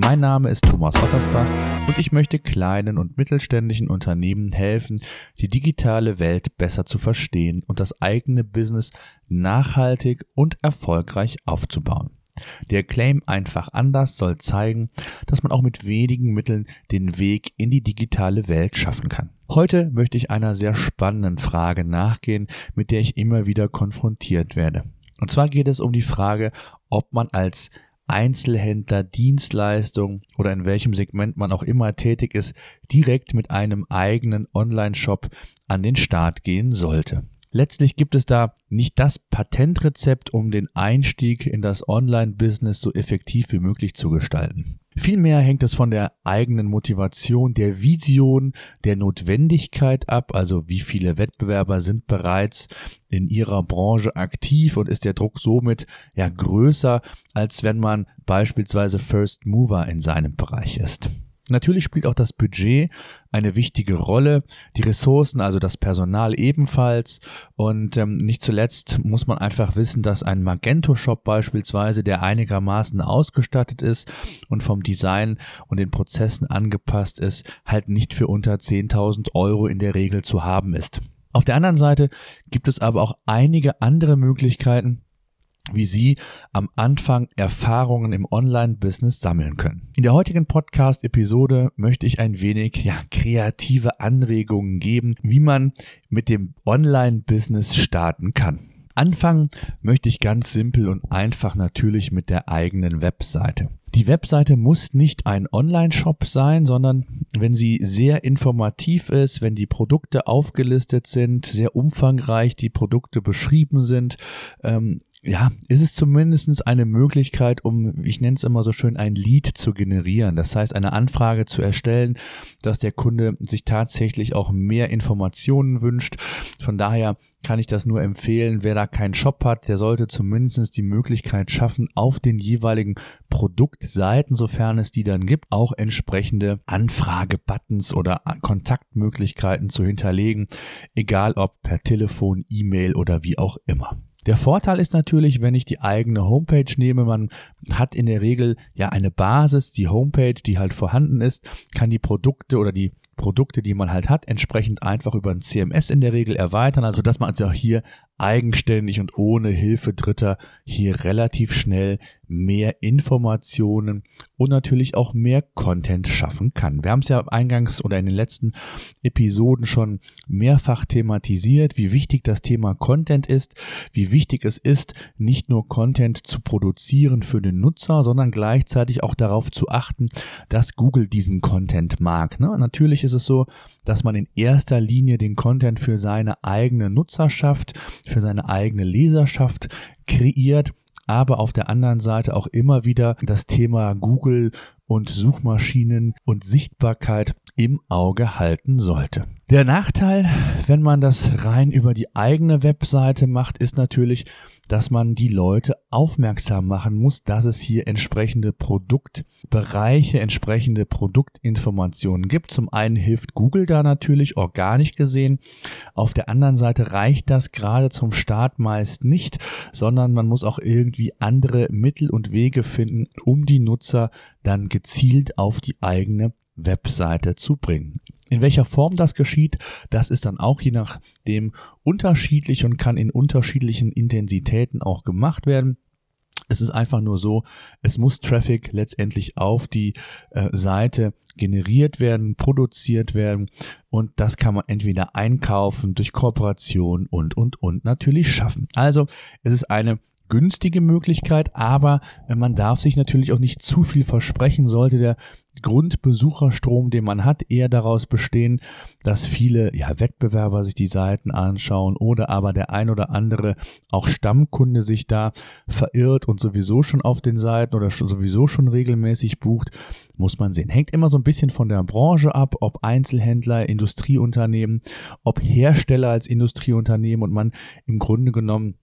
Mein Name ist Thomas Ottersbach und ich möchte kleinen und mittelständischen Unternehmen helfen, die digitale Welt besser zu verstehen und das eigene Business nachhaltig und erfolgreich aufzubauen. Der Claim einfach anders soll zeigen, dass man auch mit wenigen Mitteln den Weg in die digitale Welt schaffen kann. Heute möchte ich einer sehr spannenden Frage nachgehen, mit der ich immer wieder konfrontiert werde. Und zwar geht es um die Frage, ob man als Einzelhändler, Dienstleistung oder in welchem Segment man auch immer tätig ist, direkt mit einem eigenen Online-Shop an den Start gehen sollte. Letztlich gibt es da nicht das Patentrezept, um den Einstieg in das Online-Business so effektiv wie möglich zu gestalten. Vielmehr hängt es von der eigenen Motivation, der Vision, der Notwendigkeit ab, also wie viele Wettbewerber sind bereits in ihrer Branche aktiv und ist der Druck somit ja größer, als wenn man beispielsweise First Mover in seinem Bereich ist. Natürlich spielt auch das Budget eine wichtige Rolle, die Ressourcen, also das Personal ebenfalls. Und ähm, nicht zuletzt muss man einfach wissen, dass ein Magento-Shop beispielsweise, der einigermaßen ausgestattet ist und vom Design und den Prozessen angepasst ist, halt nicht für unter 10.000 Euro in der Regel zu haben ist. Auf der anderen Seite gibt es aber auch einige andere Möglichkeiten, wie Sie am Anfang Erfahrungen im Online-Business sammeln können. In der heutigen Podcast-Episode möchte ich ein wenig ja, kreative Anregungen geben, wie man mit dem Online-Business starten kann. Anfangen möchte ich ganz simpel und einfach natürlich mit der eigenen Webseite. Die Webseite muss nicht ein Online-Shop sein, sondern wenn sie sehr informativ ist, wenn die Produkte aufgelistet sind, sehr umfangreich die Produkte beschrieben sind, ähm, ja, ist es zumindest eine Möglichkeit, um, ich nenne es immer so schön, ein Lead zu generieren. Das heißt, eine Anfrage zu erstellen, dass der Kunde sich tatsächlich auch mehr Informationen wünscht. Von daher kann ich das nur empfehlen. Wer da keinen Shop hat, der sollte zumindest die Möglichkeit schaffen, auf den jeweiligen Produktseiten, sofern es die dann gibt, auch entsprechende Anfrage-Buttons oder Kontaktmöglichkeiten zu hinterlegen, egal ob per Telefon, E-Mail oder wie auch immer. Der Vorteil ist natürlich, wenn ich die eigene Homepage nehme, man hat in der Regel ja eine Basis, die Homepage, die halt vorhanden ist, kann die Produkte oder die Produkte, die man halt hat, entsprechend einfach über ein CMS in der Regel erweitern, also dass man also hier eigenständig und ohne Hilfe Dritter hier relativ schnell mehr Informationen und natürlich auch mehr Content schaffen kann. Wir haben es ja eingangs oder in den letzten Episoden schon mehrfach thematisiert, wie wichtig das Thema Content ist, wie wichtig es ist, nicht nur Content zu produzieren für den Nutzer, sondern gleichzeitig auch darauf zu achten, dass Google diesen Content mag. Ne? Natürlich ist es so, dass man in erster Linie den Content für seine eigene Nutzerschaft, für seine eigene Leserschaft kreiert, aber auf der anderen Seite auch immer wieder das Thema Google und Suchmaschinen und Sichtbarkeit im Auge halten sollte. Der Nachteil, wenn man das rein über die eigene Webseite macht, ist natürlich, dass man die Leute aufmerksam machen muss, dass es hier entsprechende Produktbereiche, entsprechende Produktinformationen gibt. Zum einen hilft Google da natürlich organisch gesehen. Auf der anderen Seite reicht das gerade zum Start meist nicht, sondern man muss auch irgendwie andere Mittel und Wege finden, um die Nutzer dann gezielt auf die eigene Webseite zu bringen. In welcher Form das geschieht, das ist dann auch je nachdem unterschiedlich und kann in unterschiedlichen Intensitäten auch gemacht werden. Es ist einfach nur so, es muss Traffic letztendlich auf die äh, Seite generiert werden, produziert werden und das kann man entweder einkaufen durch Kooperation und und und natürlich schaffen. Also es ist eine günstige Möglichkeit, aber man darf sich natürlich auch nicht zu viel versprechen, sollte der Grundbesucherstrom, den man hat, eher daraus bestehen, dass viele ja, Wettbewerber sich die Seiten anschauen oder aber der ein oder andere auch Stammkunde sich da verirrt und sowieso schon auf den Seiten oder sowieso schon regelmäßig bucht, muss man sehen. Hängt immer so ein bisschen von der Branche ab, ob Einzelhändler, Industrieunternehmen, ob Hersteller als Industrieunternehmen und man im Grunde genommen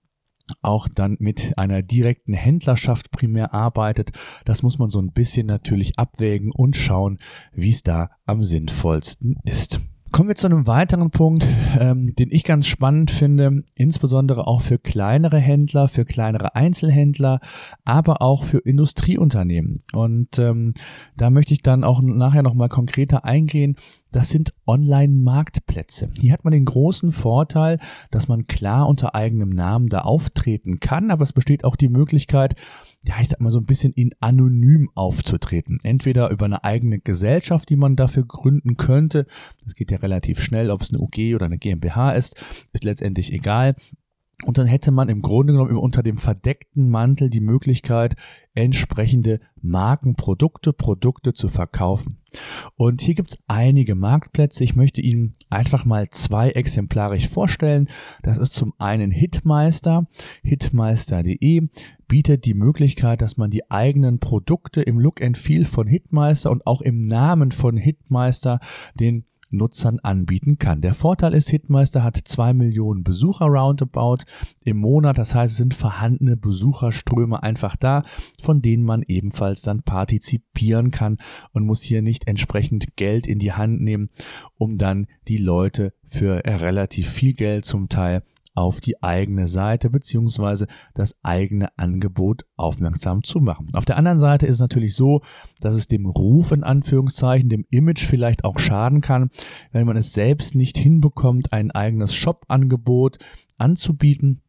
auch dann mit einer direkten Händlerschaft primär arbeitet. Das muss man so ein bisschen natürlich abwägen und schauen, wie es da am sinnvollsten ist. Kommen wir zu einem weiteren Punkt, ähm, den ich ganz spannend finde, insbesondere auch für kleinere Händler, für kleinere Einzelhändler, aber auch für Industrieunternehmen. Und ähm, da möchte ich dann auch nachher nochmal konkreter eingehen. Das sind Online-Marktplätze. Hier hat man den großen Vorteil, dass man klar unter eigenem Namen da auftreten kann, aber es besteht auch die Möglichkeit, ja, ich sag mal so ein bisschen in anonym aufzutreten. Entweder über eine eigene Gesellschaft, die man dafür gründen könnte. Das geht ja relativ schnell, ob es eine UG oder eine GmbH ist, ist letztendlich egal. Und dann hätte man im Grunde genommen unter dem verdeckten Mantel die Möglichkeit, entsprechende Markenprodukte, Produkte zu verkaufen. Und hier gibt es einige Marktplätze. Ich möchte Ihnen einfach mal zwei exemplarisch vorstellen. Das ist zum einen Hitmeister. Hitmeister.de bietet die Möglichkeit, dass man die eigenen Produkte im Look and Feel von Hitmeister und auch im Namen von Hitmeister den Nutzern anbieten kann. Der Vorteil ist, Hitmeister hat zwei Millionen Besucher roundabout im Monat. Das heißt, es sind vorhandene Besucherströme einfach da, von denen man ebenfalls dann partizipieren kann und muss hier nicht entsprechend Geld in die Hand nehmen, um dann die Leute für relativ viel Geld zum Teil auf die eigene Seite beziehungsweise das eigene Angebot aufmerksam zu machen. Auf der anderen Seite ist es natürlich so, dass es dem Ruf in Anführungszeichen, dem Image vielleicht auch schaden kann, wenn man es selbst nicht hinbekommt, ein eigenes Shop-Angebot anzubieten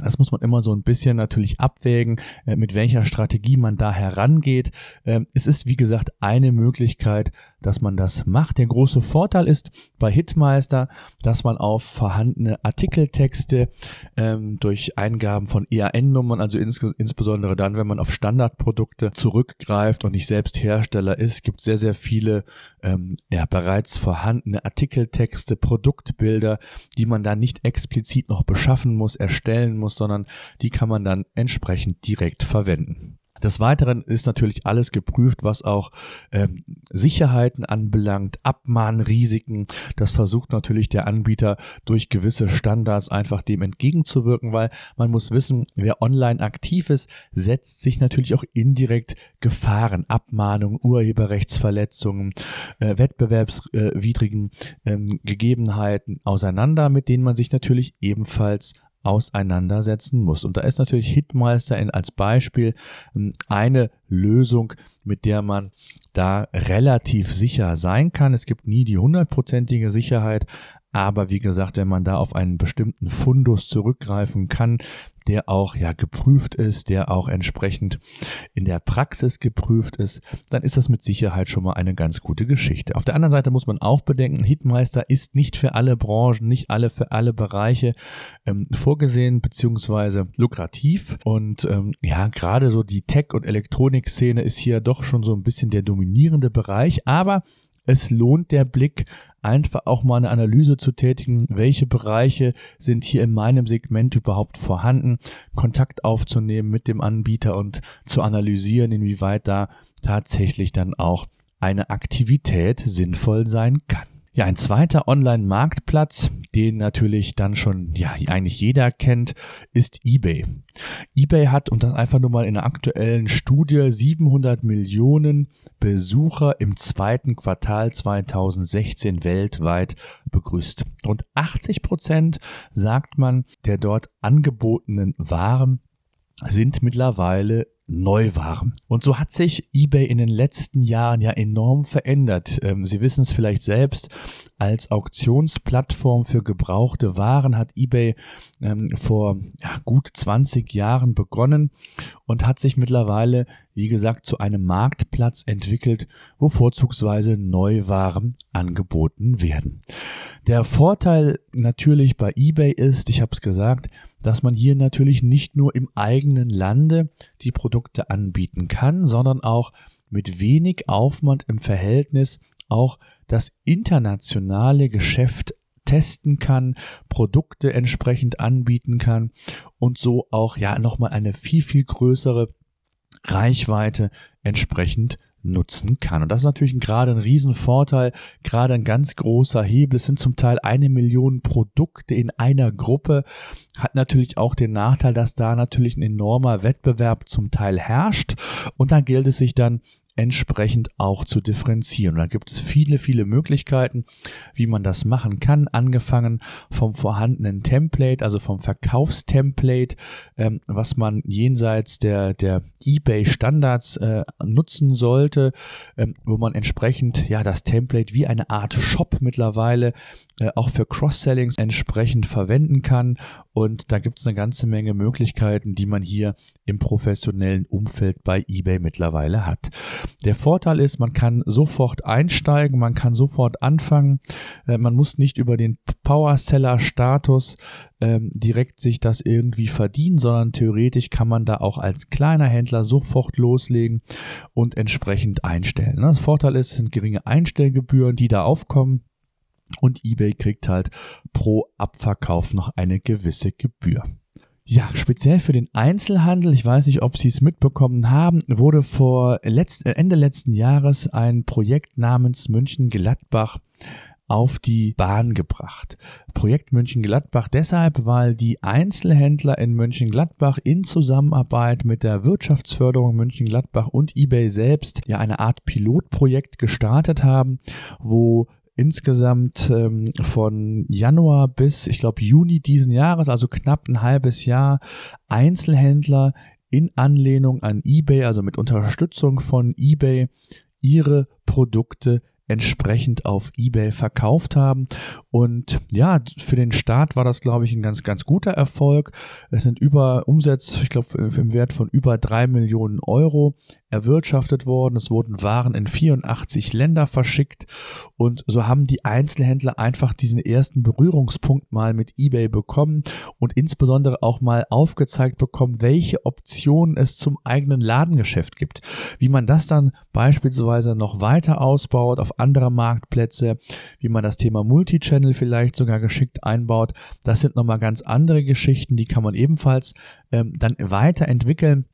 das muss man immer so ein bisschen natürlich abwägen, äh, mit welcher Strategie man da herangeht. Ähm, es ist, wie gesagt, eine Möglichkeit, dass man das macht. Der große Vorteil ist bei Hitmeister, dass man auf vorhandene Artikeltexte ähm, durch Eingaben von EAN-Nummern, also ins insbesondere dann, wenn man auf Standardprodukte zurückgreift und nicht selbst Hersteller ist, gibt sehr, sehr viele ähm, ja, bereits vorhandene Artikeltexte, Produktbilder, die man dann nicht explizit noch beschaffen muss, erstellen muss, sondern die kann man dann entsprechend direkt verwenden. Des Weiteren ist natürlich alles geprüft, was auch ähm, Sicherheiten anbelangt, Abmahnrisiken. Das versucht natürlich der Anbieter durch gewisse Standards einfach dem entgegenzuwirken, weil man muss wissen, wer online aktiv ist, setzt sich natürlich auch indirekt Gefahren, Abmahnungen, Urheberrechtsverletzungen, äh, wettbewerbswidrigen äh, Gegebenheiten auseinander, mit denen man sich natürlich ebenfalls auseinandersetzen muss. Und da ist natürlich Hitmeister in, als Beispiel ähm, eine Lösung, mit der man da relativ sicher sein kann. Es gibt nie die hundertprozentige Sicherheit, aber wie gesagt, wenn man da auf einen bestimmten Fundus zurückgreifen kann, der auch ja geprüft ist, der auch entsprechend in der Praxis geprüft ist, dann ist das mit Sicherheit schon mal eine ganz gute Geschichte. Auf der anderen Seite muss man auch bedenken, Hitmeister ist nicht für alle Branchen, nicht alle für alle Bereiche ähm, vorgesehen beziehungsweise lukrativ und ähm, ja gerade so die Tech- und Elektronikszene ist hier doch schon so ein bisschen der dominierende Bereich, aber es lohnt der Blick einfach auch mal eine Analyse zu tätigen, welche Bereiche sind hier in meinem Segment überhaupt vorhanden, Kontakt aufzunehmen mit dem Anbieter und zu analysieren, inwieweit da tatsächlich dann auch eine Aktivität sinnvoll sein kann. Ja, ein zweiter Online-Marktplatz, den natürlich dann schon ja eigentlich jeder kennt, ist eBay. eBay hat und das einfach nur mal in der aktuellen Studie 700 Millionen Besucher im zweiten Quartal 2016 weltweit begrüßt. Rund 80 Prozent sagt man der dort angebotenen Waren sind mittlerweile Neuwaren. Und so hat sich eBay in den letzten Jahren ja enorm verändert. Ähm, Sie wissen es vielleicht selbst, als Auktionsplattform für gebrauchte Waren hat eBay ähm, vor gut 20 Jahren begonnen und hat sich mittlerweile, wie gesagt, zu einem Marktplatz entwickelt, wo vorzugsweise Neuwaren angeboten werden. Der Vorteil natürlich bei eBay ist, ich habe es gesagt, dass man hier natürlich nicht nur im eigenen Lande die Produkte anbieten kann, sondern auch mit wenig Aufwand im Verhältnis auch das internationale Geschäft testen kann, Produkte entsprechend anbieten kann und so auch ja nochmal eine viel, viel größere Reichweite entsprechend nutzen kann. Und das ist natürlich gerade ein Riesenvorteil, gerade ein ganz großer Hebel. Es sind zum Teil eine Million Produkte in einer Gruppe. Hat natürlich auch den Nachteil, dass da natürlich ein enormer Wettbewerb zum Teil herrscht. Und da gilt es sich dann entsprechend auch zu differenzieren. Da gibt es viele, viele Möglichkeiten, wie man das machen kann, angefangen vom vorhandenen Template, also vom Verkaufstemplate, ähm, was man jenseits der, der eBay-Standards äh, nutzen sollte, ähm, wo man entsprechend ja das Template wie eine Art Shop mittlerweile äh, auch für Cross-Sellings entsprechend verwenden kann. Und da gibt es eine ganze Menge Möglichkeiten, die man hier im professionellen Umfeld bei eBay mittlerweile hat. Der Vorteil ist, man kann sofort einsteigen, man kann sofort anfangen, äh, man muss nicht über den Power-Seller-Status ähm, direkt sich das irgendwie verdienen, sondern theoretisch kann man da auch als kleiner Händler sofort loslegen und entsprechend einstellen. Das Vorteil ist, es sind geringe Einstellgebühren, die da aufkommen und eBay kriegt halt pro Abverkauf noch eine gewisse Gebühr. Ja, speziell für den Einzelhandel, ich weiß nicht, ob Sie es mitbekommen haben, wurde vor letzt, äh, Ende letzten Jahres ein Projekt namens München-Gladbach auf die Bahn gebracht. Projekt München-Gladbach deshalb, weil die Einzelhändler in München-Gladbach in Zusammenarbeit mit der Wirtschaftsförderung München-Gladbach und eBay selbst ja eine Art Pilotprojekt gestartet haben, wo insgesamt ähm, von Januar bis, ich glaube, Juni diesen Jahres, also knapp ein halbes Jahr, Einzelhändler in Anlehnung an eBay, also mit Unterstützung von eBay, ihre Produkte entsprechend auf eBay verkauft haben. Und ja, für den Start war das, glaube ich, ein ganz, ganz guter Erfolg. Es sind über Umsätze, ich glaube, im Wert von über drei Millionen Euro erwirtschaftet worden. Es wurden Waren in 84 Länder verschickt und so haben die Einzelhändler einfach diesen ersten Berührungspunkt mal mit eBay bekommen und insbesondere auch mal aufgezeigt bekommen, welche Optionen es zum eigenen Ladengeschäft gibt. Wie man das dann beispielsweise noch weiter ausbaut auf andere Marktplätze, wie man das Thema Multichannel vielleicht sogar geschickt einbaut. Das sind nochmal ganz andere Geschichten, die kann man ebenfalls ähm, dann weiterentwickeln.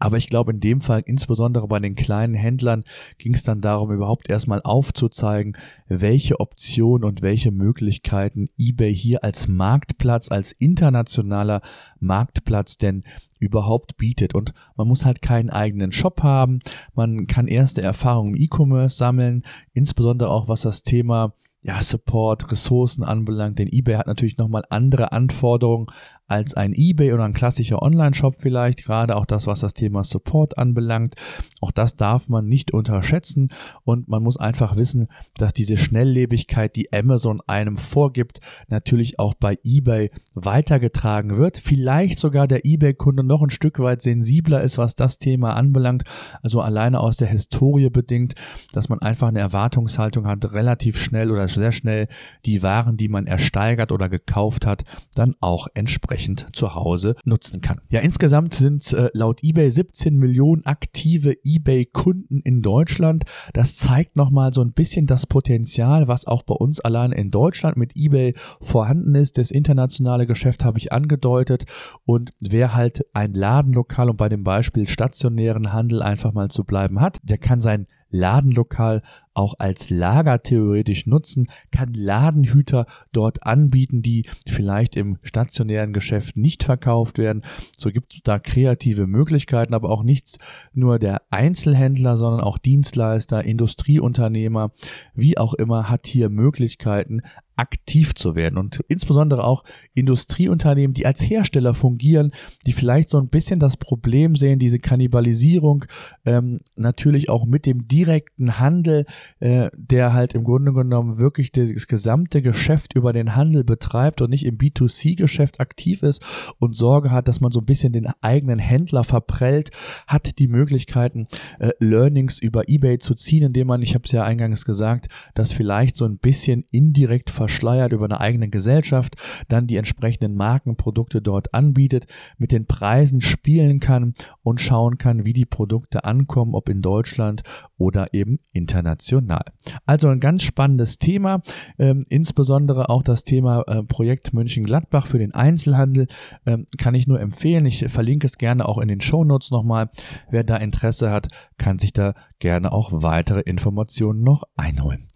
Aber ich glaube, in dem Fall, insbesondere bei den kleinen Händlern, ging es dann darum, überhaupt erstmal aufzuzeigen, welche Optionen und welche Möglichkeiten eBay hier als Marktplatz, als internationaler Marktplatz denn überhaupt bietet. Und man muss halt keinen eigenen Shop haben. Man kann erste Erfahrungen im E-Commerce sammeln, insbesondere auch was das Thema ja, Support, Ressourcen anbelangt. Denn eBay hat natürlich nochmal andere Anforderungen als ein eBay oder ein klassischer Online-Shop vielleicht, gerade auch das, was das Thema Support anbelangt. Auch das darf man nicht unterschätzen und man muss einfach wissen, dass diese Schnelllebigkeit, die Amazon einem vorgibt, natürlich auch bei eBay weitergetragen wird. Vielleicht sogar der eBay-Kunde noch ein Stück weit sensibler ist, was das Thema anbelangt. Also alleine aus der Historie bedingt, dass man einfach eine Erwartungshaltung hat, relativ schnell oder sehr schnell die Waren, die man ersteigert oder gekauft hat, dann auch entsprechend entsprechend zu Hause nutzen kann. Ja, insgesamt sind äh, laut eBay 17 Millionen aktive eBay-Kunden in Deutschland. Das zeigt nochmal so ein bisschen das Potenzial, was auch bei uns allein in Deutschland mit eBay vorhanden ist. Das internationale Geschäft habe ich angedeutet und wer halt ein Ladenlokal, um bei dem Beispiel stationären Handel einfach mal zu bleiben hat, der kann sein Ladenlokal auch als Lager theoretisch nutzen, kann Ladenhüter dort anbieten, die vielleicht im stationären Geschäft nicht verkauft werden. So gibt es da kreative Möglichkeiten, aber auch nichts nur der Einzelhändler, sondern auch Dienstleister, Industrieunternehmer, wie auch immer, hat hier Möglichkeiten, aktiv zu werden und insbesondere auch Industrieunternehmen, die als Hersteller fungieren, die vielleicht so ein bisschen das Problem sehen, diese Kannibalisierung ähm, natürlich auch mit dem direkten Handel, äh, der halt im Grunde genommen wirklich das gesamte Geschäft über den Handel betreibt und nicht im B2C-Geschäft aktiv ist und Sorge hat, dass man so ein bisschen den eigenen Händler verprellt, hat die Möglichkeiten, äh, Learnings über eBay zu ziehen, indem man, ich habe es ja eingangs gesagt, das vielleicht so ein bisschen indirekt verschleiert über eine eigene Gesellschaft, dann die entsprechenden Markenprodukte dort anbietet, mit den Preisen spielen kann und schauen kann, wie die Produkte ankommen, ob in Deutschland oder eben international. Also ein ganz spannendes Thema, ähm, insbesondere auch das Thema äh, Projekt München-Gladbach für den Einzelhandel ähm, kann ich nur empfehlen. Ich verlinke es gerne auch in den Shownotes nochmal. Wer da Interesse hat, kann sich da gerne auch weitere Informationen noch einholen.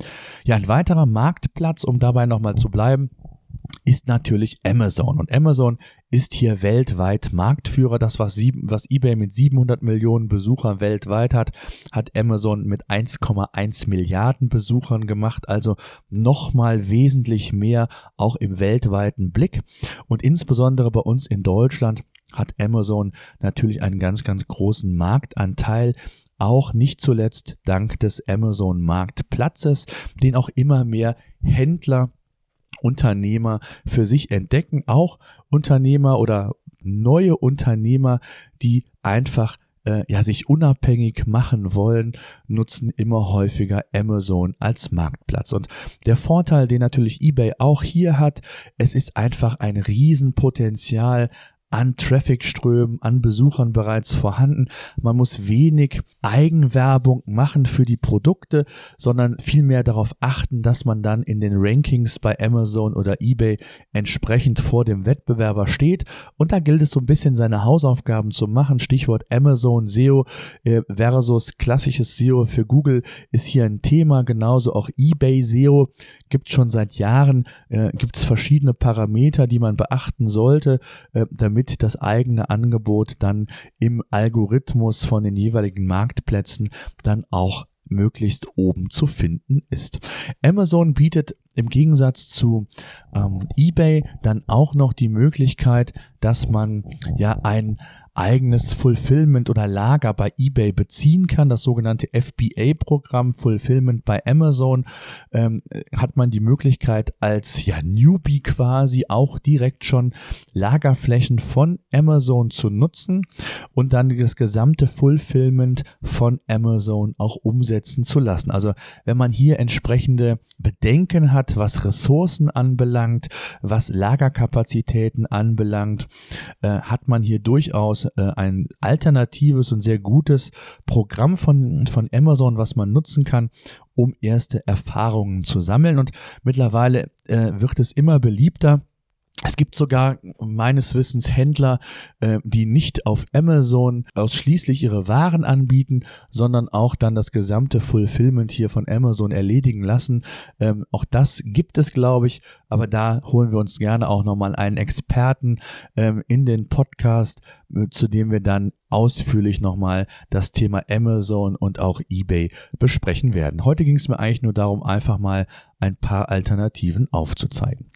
Ja, ein weiterer Marktplatz, um dabei nochmal zu bleiben, ist natürlich Amazon. Und Amazon ist hier weltweit Marktführer. Das, was, sieben, was eBay mit 700 Millionen Besuchern weltweit hat, hat Amazon mit 1,1 Milliarden Besuchern gemacht. Also nochmal wesentlich mehr auch im weltweiten Blick. Und insbesondere bei uns in Deutschland hat Amazon natürlich einen ganz, ganz großen Marktanteil auch nicht zuletzt dank des Amazon Marktplatzes, den auch immer mehr Händler Unternehmer für sich entdecken, auch Unternehmer oder neue Unternehmer, die einfach äh, ja sich unabhängig machen wollen, nutzen immer häufiger Amazon als Marktplatz. Und der Vorteil, den natürlich eBay auch hier hat, es ist einfach ein Riesenpotenzial an Trafficströmen, an Besuchern bereits vorhanden. Man muss wenig Eigenwerbung machen für die Produkte, sondern vielmehr darauf achten, dass man dann in den Rankings bei Amazon oder eBay entsprechend vor dem Wettbewerber steht. Und da gilt es so ein bisschen seine Hausaufgaben zu machen. Stichwort Amazon SEO äh, versus klassisches SEO für Google ist hier ein Thema. Genauso auch eBay SEO gibt schon seit Jahren, äh, gibt es verschiedene Parameter, die man beachten sollte, äh, damit damit das eigene Angebot dann im Algorithmus von den jeweiligen Marktplätzen dann auch möglichst oben zu finden ist. Amazon bietet im Gegensatz zu ähm, eBay dann auch noch die Möglichkeit, dass man ja ein eigenes Fulfillment oder Lager bei eBay beziehen kann. Das sogenannte FBA-Programm Fulfillment bei Amazon ähm, hat man die Möglichkeit als ja Newbie quasi auch direkt schon Lagerflächen von Amazon zu nutzen und dann das gesamte Fulfillment von Amazon auch umsetzen zu lassen. Also wenn man hier entsprechende Bedenken hat, was Ressourcen anbelangt, was Lagerkapazitäten anbelangt, äh, hat man hier durchaus äh, ein alternatives und sehr gutes Programm von, von Amazon, was man nutzen kann, um erste Erfahrungen zu sammeln. Und mittlerweile äh, wird es immer beliebter, es gibt sogar meines Wissens Händler, äh, die nicht auf Amazon ausschließlich ihre Waren anbieten, sondern auch dann das gesamte Fulfillment hier von Amazon erledigen lassen. Ähm, auch das gibt es, glaube ich, aber da holen wir uns gerne auch nochmal einen Experten ähm, in den Podcast, äh, zu dem wir dann ausführlich nochmal das Thema Amazon und auch eBay besprechen werden. Heute ging es mir eigentlich nur darum, einfach mal ein paar Alternativen aufzuzeigen.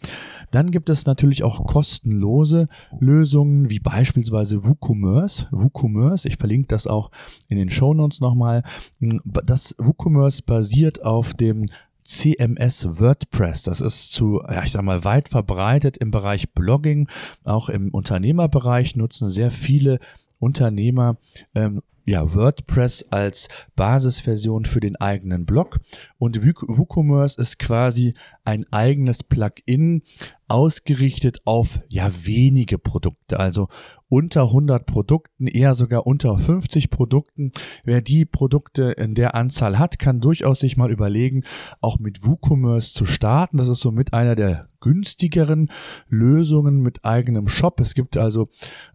Dann gibt es natürlich auch kostenlose Lösungen, wie beispielsweise WooCommerce. WooCommerce, ich verlinke das auch in den Shownotes nochmal. Das WooCommerce basiert auf dem CMS WordPress. Das ist zu, ja, ich sag mal, weit verbreitet im Bereich Blogging. Auch im Unternehmerbereich nutzen sehr viele Unternehmer ähm, ja, WordPress als Basisversion für den eigenen Blog. Und WooCommerce ist quasi ein eigenes Plugin ausgerichtet auf ja wenige Produkte, also unter 100 Produkten, eher sogar unter 50 Produkten. Wer die Produkte in der Anzahl hat, kann durchaus sich mal überlegen, auch mit WooCommerce zu starten. Das ist somit einer der günstigeren Lösungen mit eigenem Shop. Es gibt also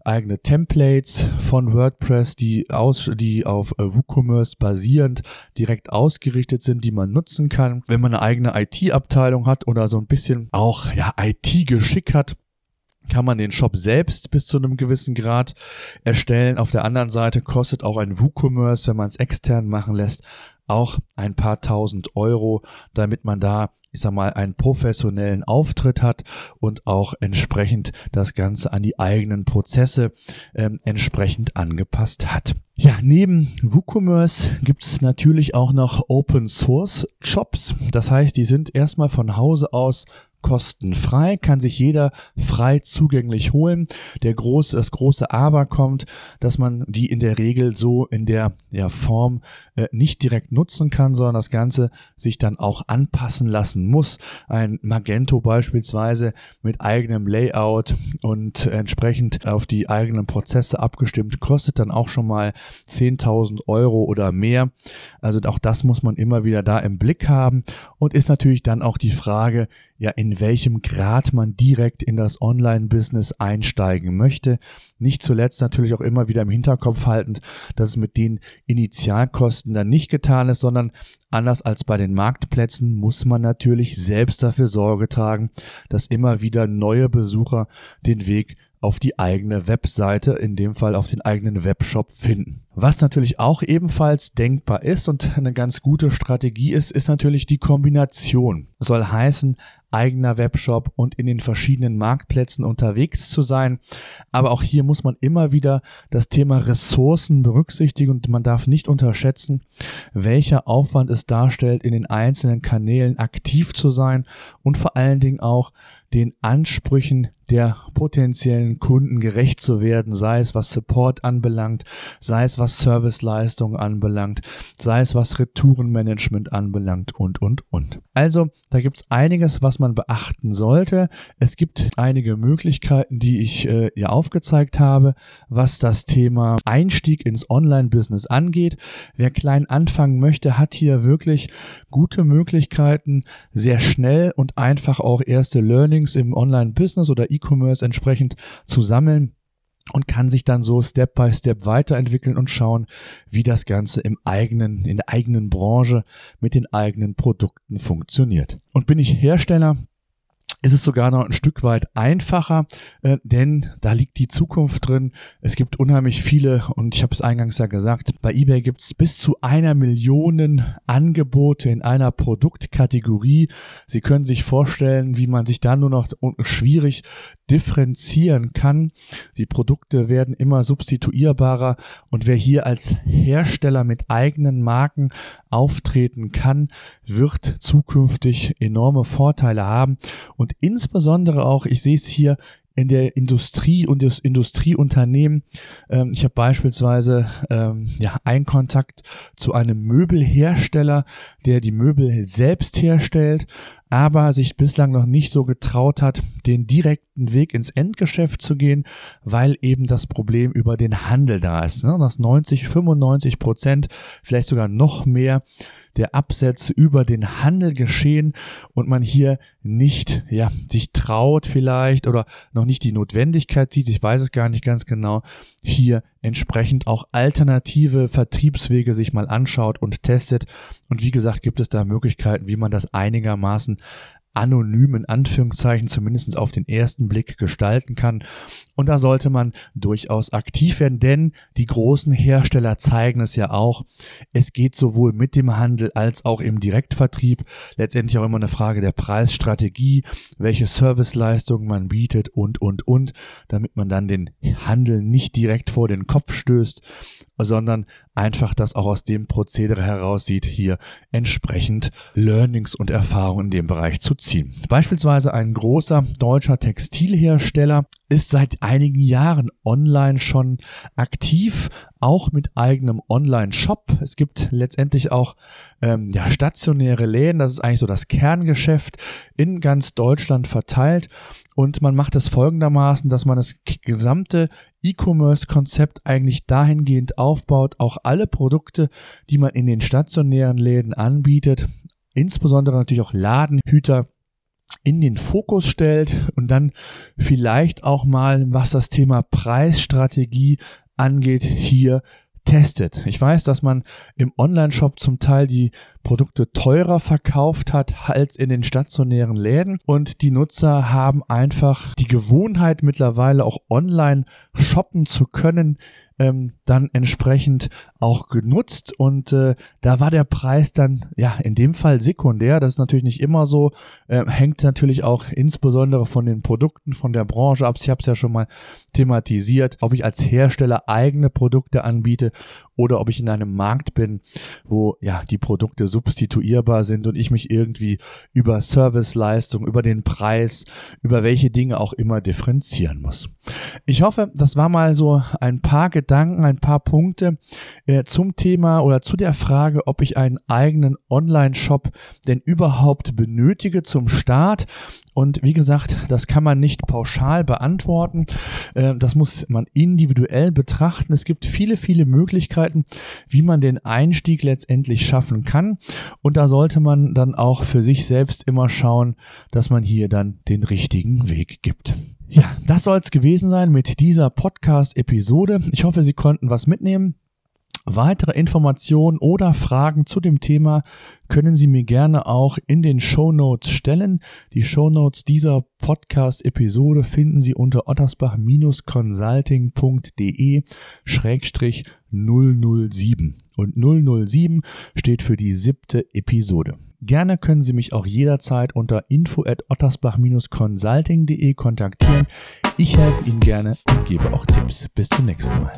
eigene Templates von WordPress, die aus, die auf äh, WooCommerce basierend direkt ausgerichtet sind, die man nutzen kann. Wenn man eine eigene IT-Abteilung hat oder so ein bisschen auch ja IT-Geschick hat, kann man den Shop selbst bis zu einem gewissen Grad erstellen. Auf der anderen Seite kostet auch ein WooCommerce, wenn man es extern machen lässt, auch ein paar tausend Euro, damit man da ich sag mal, einen professionellen Auftritt hat und auch entsprechend das Ganze an die eigenen Prozesse ähm, entsprechend angepasst hat. Ja, neben WooCommerce gibt's natürlich auch noch Open Source Shops. Das heißt, die sind erstmal von Hause aus kostenfrei, kann sich jeder frei zugänglich holen. Der große, das große Aber kommt, dass man die in der Regel so in der ja, Form äh, nicht direkt nutzen kann, sondern das Ganze sich dann auch anpassen lassen muss. Ein Magento beispielsweise mit eigenem Layout und entsprechend auf die eigenen Prozesse abgestimmt, kostet dann auch schon mal 10.000 Euro oder mehr. Also auch das muss man immer wieder da im Blick haben und ist natürlich dann auch die Frage, ja, in welchem Grad man direkt in das Online-Business einsteigen möchte. Nicht zuletzt natürlich auch immer wieder im Hinterkopf haltend, dass es mit den Initialkosten dann nicht getan ist, sondern anders als bei den Marktplätzen muss man natürlich selbst dafür Sorge tragen, dass immer wieder neue Besucher den Weg auf die eigene Webseite, in dem Fall auf den eigenen Webshop finden. Was natürlich auch ebenfalls denkbar ist und eine ganz gute Strategie ist, ist natürlich die Kombination. Soll heißen, eigener Webshop und in den verschiedenen Marktplätzen unterwegs zu sein. Aber auch hier muss man immer wieder das Thema Ressourcen berücksichtigen und man darf nicht unterschätzen, welcher Aufwand es darstellt, in den einzelnen Kanälen aktiv zu sein und vor allen Dingen auch den Ansprüchen der potenziellen Kunden gerecht zu werden, sei es was Support anbelangt, sei es was Serviceleistungen anbelangt, sei es was Retourenmanagement anbelangt und, und, und. Also, da gibt's einiges, was man beachten sollte. Es gibt einige Möglichkeiten, die ich äh, ja aufgezeigt habe, was das Thema Einstieg ins Online-Business angeht. Wer klein anfangen möchte, hat hier wirklich gute Möglichkeiten, sehr schnell und einfach auch erste Learnings im Online-Business oder E-Commerce entsprechend zu sammeln und kann sich dann so Step by Step weiterentwickeln und schauen, wie das Ganze im eigenen, in der eigenen Branche mit den eigenen Produkten funktioniert. Und bin ich Hersteller, ist es sogar noch ein Stück weit einfacher, äh, denn da liegt die Zukunft drin. Es gibt unheimlich viele, und ich habe es eingangs ja gesagt, bei eBay gibt es bis zu einer Million Angebote in einer Produktkategorie. Sie können sich vorstellen, wie man sich da nur noch schwierig differenzieren kann. Die Produkte werden immer substituierbarer und wer hier als Hersteller mit eigenen Marken auftreten kann, wird zukünftig enorme Vorteile haben und insbesondere auch, ich sehe es hier in der Industrie und das Industrieunternehmen. Ähm, ich habe beispielsweise ähm, ja einen Kontakt zu einem Möbelhersteller, der die Möbel selbst herstellt, aber sich bislang noch nicht so getraut hat, den direkten Weg ins Endgeschäft zu gehen, weil eben das Problem über den Handel da ist. Ne? Dass 90, 95 Prozent, vielleicht sogar noch mehr der Absätze über den Handel geschehen und man hier nicht, ja, sich traut vielleicht oder noch nicht die Notwendigkeit sieht, ich weiß es gar nicht ganz genau, hier entsprechend auch alternative Vertriebswege sich mal anschaut und testet. Und wie gesagt, gibt es da Möglichkeiten, wie man das einigermaßen anonym in Anführungszeichen zumindest auf den ersten Blick gestalten kann. Und da sollte man durchaus aktiv werden, denn die großen Hersteller zeigen es ja auch. Es geht sowohl mit dem Handel als auch im Direktvertrieb. Letztendlich auch immer eine Frage der Preisstrategie, welche Serviceleistungen man bietet und, und, und, damit man dann den Handel nicht direkt vor den Kopf stößt, sondern einfach das auch aus dem Prozedere heraussieht, hier entsprechend Learnings und Erfahrungen in dem Bereich zu ziehen. Beispielsweise ein großer deutscher Textilhersteller ist seit einigen Jahren online schon aktiv, auch mit eigenem Online-Shop. Es gibt letztendlich auch ähm, ja, stationäre Läden, das ist eigentlich so das Kerngeschäft in ganz Deutschland verteilt. Und man macht es folgendermaßen, dass man das gesamte E-Commerce-Konzept eigentlich dahingehend aufbaut, auch alle Produkte, die man in den stationären Läden anbietet, insbesondere natürlich auch Ladenhüter, in den Fokus stellt und dann vielleicht auch mal, was das Thema Preisstrategie angeht, hier testet. Ich weiß, dass man im Online-Shop zum Teil die Produkte teurer verkauft hat als in den stationären Läden und die Nutzer haben einfach die Gewohnheit mittlerweile auch online shoppen zu können, ähm, dann entsprechend auch genutzt und äh, da war der Preis dann ja in dem Fall sekundär. Das ist natürlich nicht immer so, äh, hängt natürlich auch insbesondere von den Produkten, von der Branche ab. Ich habe es ja schon mal thematisiert, ob ich als Hersteller eigene Produkte anbiete oder ob ich in einem Markt bin, wo ja die Produkte substituierbar sind und ich mich irgendwie über Serviceleistung, über den Preis, über welche Dinge auch immer differenzieren muss. Ich hoffe, das war mal so ein paar Gedanken, ein paar Punkte äh, zum Thema oder zu der Frage, ob ich einen eigenen Online-Shop denn überhaupt benötige zum Start. Und wie gesagt, das kann man nicht pauschal beantworten. Äh, das muss man individuell betrachten. Es gibt viele, viele Möglichkeiten, wie man den Einstieg letztendlich schaffen kann. Und da sollte man dann auch für sich selbst immer schauen, dass man hier dann den richtigen Weg gibt. Ja, das soll es gewesen sein mit dieser Podcast-Episode. Ich hoffe, Sie konnten was mitnehmen. Weitere Informationen oder Fragen zu dem Thema können Sie mir gerne auch in den Show Notes stellen. Die Show Notes dieser Podcast-Episode finden Sie unter ottersbach-consulting.de 007. Und 007 steht für die siebte Episode. Gerne können Sie mich auch jederzeit unter info at ottersbach-consulting.de kontaktieren. Ich helfe Ihnen gerne und gebe auch Tipps. Bis zum nächsten Mal.